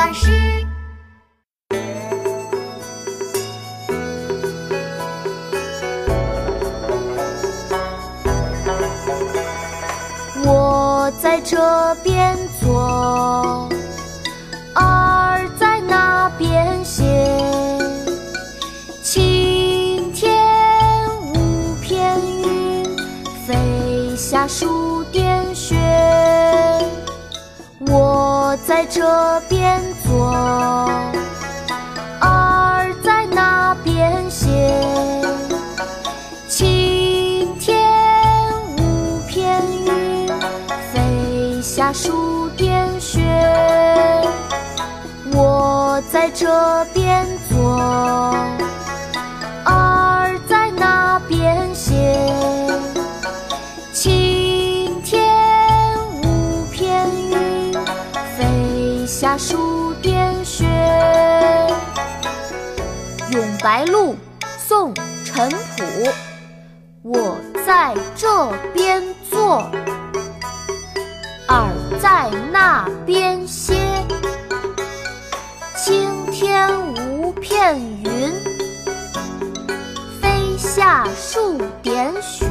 巴士。我在这边坐，儿在那边写。晴天无片云，飞下数点雪。我在这边飞下数点雪。我在这边坐，儿在那边写。晴天无片云，飞下数点雪。《咏白鹭》宋·陈朴。我在这边坐，在那边歇。青天无片云，飞下数点雪。